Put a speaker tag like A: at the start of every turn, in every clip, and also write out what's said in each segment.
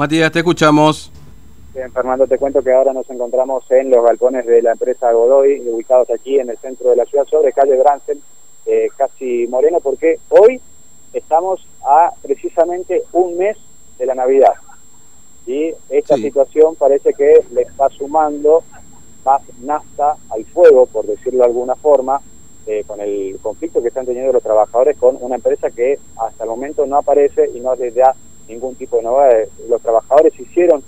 A: Matías, te escuchamos.
B: Bien, Fernando, te cuento que ahora nos encontramos en los balcones de la empresa Godoy, ubicados aquí en el centro de la ciudad, sobre calle Bransen, eh, casi Moreno, porque hoy estamos a precisamente un mes de la Navidad. Y esta situación parece que le está sumando más nafta al fuego, por decirlo de alguna forma, eh, con el conflicto que están teniendo los trabajadores con una empresa que hasta el momento no aparece y no les da ningún tipo de novedades. Los trabajadores hicieron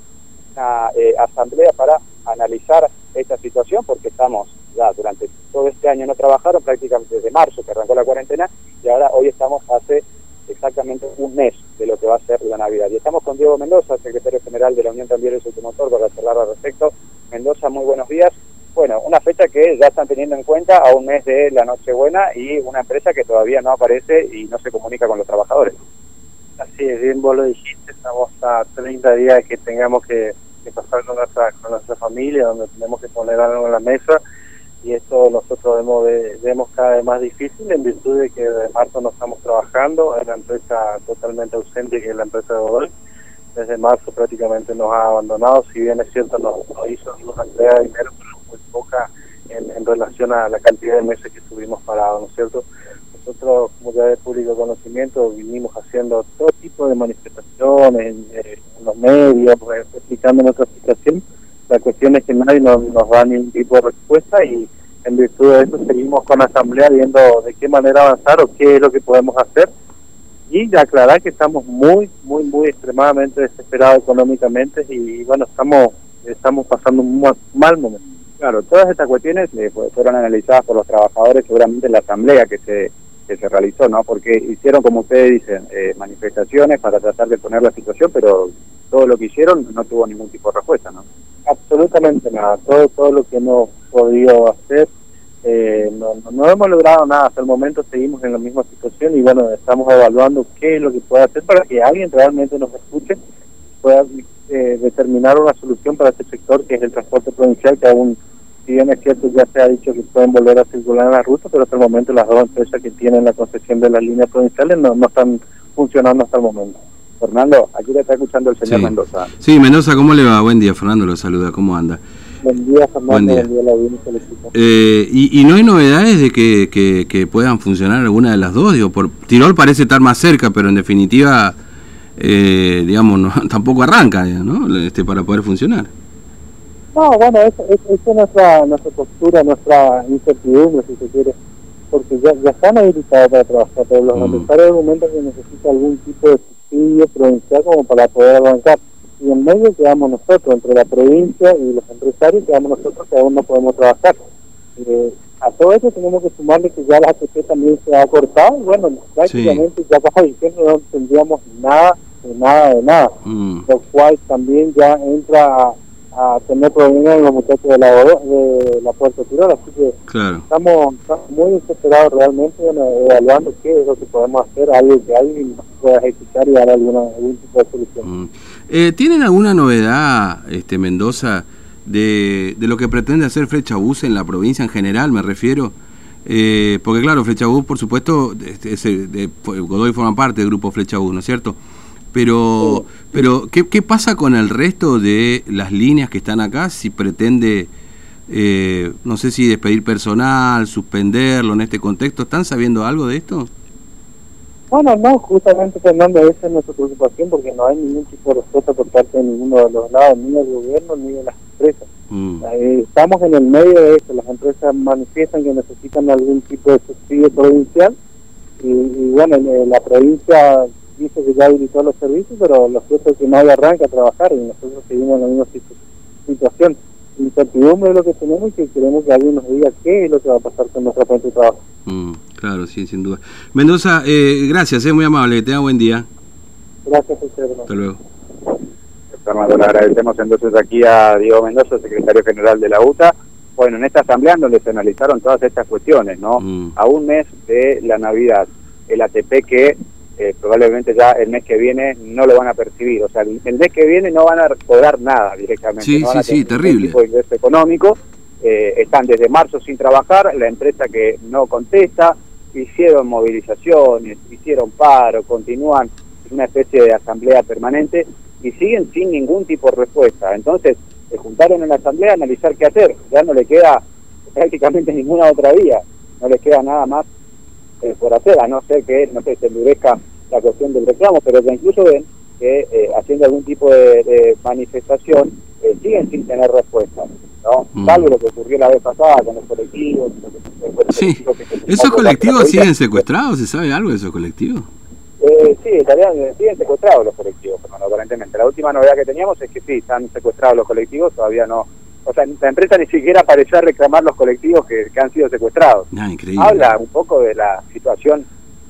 B: una eh, asamblea para analizar esta situación porque estamos ya durante todo este año no trabajaron prácticamente desde marzo que arrancó la cuarentena y ahora hoy estamos hace exactamente un mes de lo que va a ser la Navidad. Y estamos con Diego Mendoza, secretario general de la Unión También del Automotor, para charlar al respecto. Mendoza, muy buenos días. Bueno, una fecha que ya están teniendo en cuenta a un mes de la Nochebuena y una empresa que todavía no aparece y no se comunica con los trabajadores.
C: Así es, bien vos lo dijiste, estamos a 30 días que tengamos que, pasar con nuestra, familia, donde tenemos que poner algo en la mesa y esto nosotros vemos, vemos cada vez más difícil en virtud de que de marzo no estamos trabajando, es la empresa totalmente ausente que es la empresa de Godoy. Desde marzo prácticamente nos ha abandonado, si bien es cierto nos, hizo una entrega de dinero, pero muy poca en, en, relación a la cantidad de meses que estuvimos parados, ¿no es cierto? Nosotros, como ya de público conocimiento, vinimos haciendo todo tipo de manifestaciones en, los medios, pues, explicando nuestra situación la cuestión es que nadie nos, nos da ningún tipo de respuesta y en virtud de eso seguimos con la asamblea viendo de qué manera avanzar o qué es lo que podemos hacer y aclarar que estamos muy, muy, muy extremadamente desesperados económicamente y, bueno, estamos estamos pasando un mal momento.
B: Claro, todas estas cuestiones eh, fueron analizadas por los trabajadores seguramente en la asamblea que se se realizó, ¿no? Porque hicieron, como ustedes dicen, eh, manifestaciones para tratar de poner la situación, pero todo lo que hicieron no tuvo ningún tipo de respuesta, ¿no?
C: absolutamente nada. Todo, todo lo que hemos podido hacer, eh, no, no hemos logrado nada hasta el momento, seguimos en la misma situación y bueno, estamos evaluando qué es lo que puede hacer para que alguien realmente nos escuche, pueda eh, determinar una solución para este sector que es el transporte provincial, que aún, si bien es cierto, ya se ha dicho que pueden volver a circular en la ruta, pero hasta el momento las dos empresas que tienen la concesión de las líneas provinciales no, no están funcionando hasta el momento.
B: Fernando, aquí le está escuchando el señor Mendoza.
A: Sí, Mendoza, ¿cómo le va? Buen día, Fernando, lo saluda, ¿cómo anda?
C: Buen día, Fernando, buen día, buen día
A: eh, y, y, no hay novedades de que, que, puedan funcionar alguna de las dos? Digo, por Tirol parece estar más cerca, pero en definitiva, eh, digamos, no, tampoco arranca, ¿no? Este, para poder funcionar.
C: No, bueno, esa es, nuestra, nuestra postura, nuestra incertidumbre, si se quiere, porque ya, ya están habilitados para trabajar, pero los mm. argumentos que necesita algún tipo de provincial como para poder avanzar. Y en medio quedamos nosotros, entre la provincia y los empresarios, quedamos nosotros que aún no podemos trabajar. Eh, a todo eso tenemos que sumarle que ya la ATP también se ha cortado, bueno, prácticamente ya para diciendo no tendríamos nada, de nada, de nada, mm. lo cual también ya entra a a tener problemas los muchachos de la, de la Puerta Tirol, así que estamos, muy desesperados realmente evaluando qué es lo que podemos hacer, algo que alguien pueda ejecutar y dar alguna, algún tipo de solución.
A: Mm. Eh, ¿Tienen alguna novedad, este Mendoza, de, de lo que pretende hacer Flechabús en la provincia en general, me refiero? Eh, porque claro, Flechabús, por supuesto, este, de, Godoy forma parte del grupo Flechabús, ¿no es cierto? Pero, pero ¿qué, ¿qué, pasa con el resto de las líneas que están acá? Si pretende, eh, no sé si despedir personal, suspenderlo en este contexto, ¿están sabiendo algo de esto?
C: Bueno, no, justamente Fernando, esa es nuestra preocupación porque no hay ningún tipo de respuesta por parte de ninguno de los lados, ni del gobierno ni de las empresas. Mm. Eh, estamos en el medio de esto, las empresas manifiestan que necesitan algún tipo de subsidio provincial y, y bueno, la provincia dice que ya habilitó los servicios, pero lo cierto es que nadie arranca a trabajar y nosotros seguimos en la misma situación. Incertidumbre es lo que tenemos y que queremos que alguien nos diga qué es lo que va a pasar con nuestra fuente de trabajo.
A: Mm, claro, sí, sin duda. Mendoza, eh, gracias, es muy amable, que tenga buen día.
C: Gracias usted.
A: Hasta luego.
B: Fernando, le agradecemos entonces aquí a Diego Mendoza, secretario general de la UTA. Bueno, en esta asamblea donde se analizaron todas estas cuestiones, ¿no? Mm. A un mes de la Navidad, el ATP que eh, probablemente ya el mes que viene no lo van a percibir. O sea, el, mes que viene no van a cobrar nada directamente.
A: Sí, sí, sí, terrible. Tipo
B: de ingreso económico. Eh, están desde marzo sin trabajar, la empresa que no contesta, hicieron movilizaciones, hicieron paro, continúan una especie de asamblea permanente y siguen sin ningún tipo de respuesta. Entonces, se juntaron en la asamblea a analizar qué hacer. Ya no le queda prácticamente ninguna otra vía, no le queda nada más eh, por hacer, a no ser que, no sé, se endurezca la cuestión del reclamo, pero ya incluso ven que eh, haciendo algún tipo de, manifestación eh, siguen sin tener respuesta. ¿no? Mm. Salvo lo que ocurrió la vez pasada con los colectivos.
A: sí. ¿Esos colectivos siguen secuestrados? ¿Se sabe algo de esos colectivos?
B: Eh, sí, estarían, siguen secuestrados los colectivos, aparentemente. La última novedad que teníamos es que sí, están secuestrados los colectivos, todavía no. O sea, la empresa ni siquiera apareció a reclamar los colectivos que, han sido secuestrados.
A: Ah, increíble.
B: Habla un poco de la situación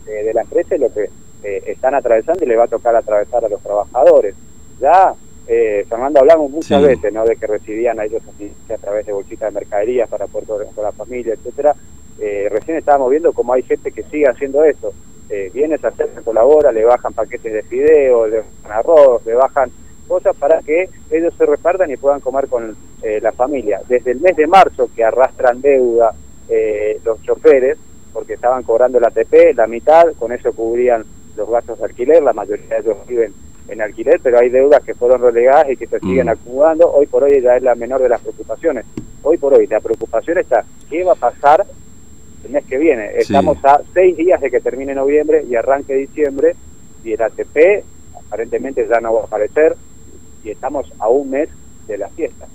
B: eh, de la empresa y lo que eh, están atravesando y le va a tocar atravesar a los trabajadores. Ya, eh, Fernando, hablamos muchas veces ¿no? de que recibían a ellos a través de bolsitas de mercaderías para poder con la familia, etcétera. Eh, recién estábamos viendo cómo hay gente que sigue haciendo eso eh, viene, se acerca, colabora, le bajan paquetes de fideo, le bajan arroz, le bajan cosas para que ellos se repartan y puedan comer con eh, la familia. Desde el mes de marzo que arrastran deuda eh, los choferes, porque estaban cobrando la ATP, la mitad, con eso cubrían los gastos de alquiler, la mayoría de ellos viven en alquiler, pero hay deudas que fueron relegadas y que se siguen mm. acumulando. Hoy por hoy ya es la menor de las preocupaciones. Hoy por hoy la preocupación está, ¿qué va a pasar el mes que viene. Estamos a seis días de que termine noviembre y arranque diciembre y el ATP aparentemente ya no va a aparecer y estamos a un mes de la fiesta.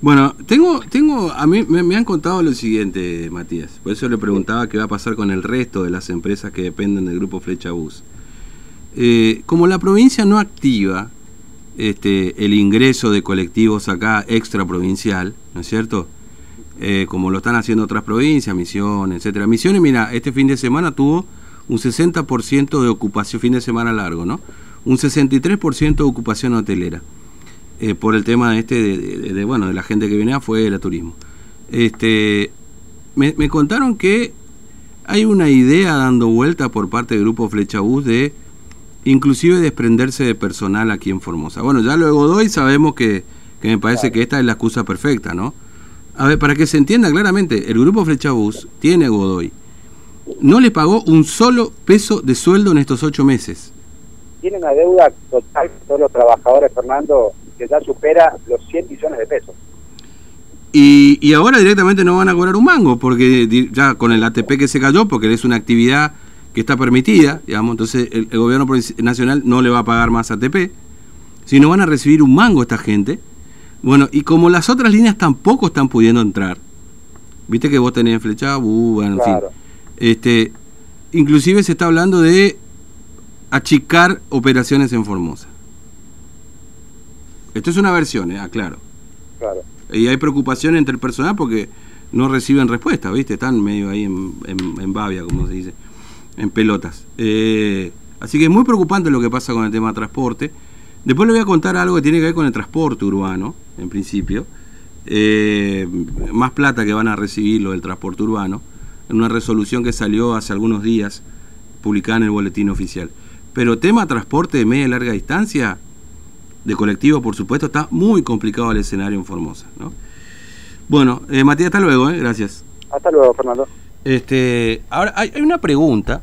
A: Bueno, tengo, tengo, a mí me, han contado lo siguiente, Matías. Por eso le preguntaba qué va a pasar con el resto de las empresas que dependen del grupo Flecha Bus. Eh, como la provincia no activa este, el ingreso de colectivos acá extra provincial, ¿no es cierto? Eh, como lo están haciendo otras provincias, Misiones, etcétera. Misiones, mira, este fin de semana tuvo un 60% de ocupación, fin de semana largo, ¿no? Un 63% de ocupación hotelera. Eh, por el tema este de, bueno, de la gente que viene afuera, turismo. Este, me, me, contaron que hay una idea dando vuelta por parte del grupo Flecha Bus de inclusive desprenderse de personal aquí en Formosa. Bueno, ya luego doy sabemos que, que me parece que esta es la excusa perfecta, ¿no? A ver, para que se entienda claramente, el grupo Flechabús tiene Godoy. No le pagó un solo peso de sueldo en estos ocho meses.
B: Tiene una deuda total con todos los trabajadores, Fernando, que ya supera los 100 millones de pesos.
A: Y, y, ahora directamente no van a cobrar un mango, porque ya con el ATP que se cayó, porque es una actividad que está permitida, digamos, entonces el, el gobierno nacional no le va a pagar más ATP, sino van a recibir un mango esta gente bueno, y como las otras líneas tampoco están pudiendo entrar, viste que vos tenés flecha, bueno, en fin. Este, inclusive se está hablando de achicar operaciones en Formosa. Esto es una versión, ¿eh? aclaro. Claro. Y hay preocupación entre el personal porque no reciben respuesta, ¿viste? Están medio ahí en, en, babia, como se dice, en pelotas. Eh, así que es muy preocupante lo que pasa con el tema de transporte. Después le voy a contar algo que tiene que ver con el transporte urbano, en principio. Eh, más plata que van a recibir lo del transporte urbano, en una resolución que salió hace algunos días, publicada en el boletín oficial. Pero tema transporte de media y larga distancia, de colectivo, por supuesto, está muy complicado el escenario en Formosa. ¿no? Bueno, eh, Matías, hasta luego, ¿eh? gracias.
B: Hasta luego, Fernando.
A: Este, ahora hay una pregunta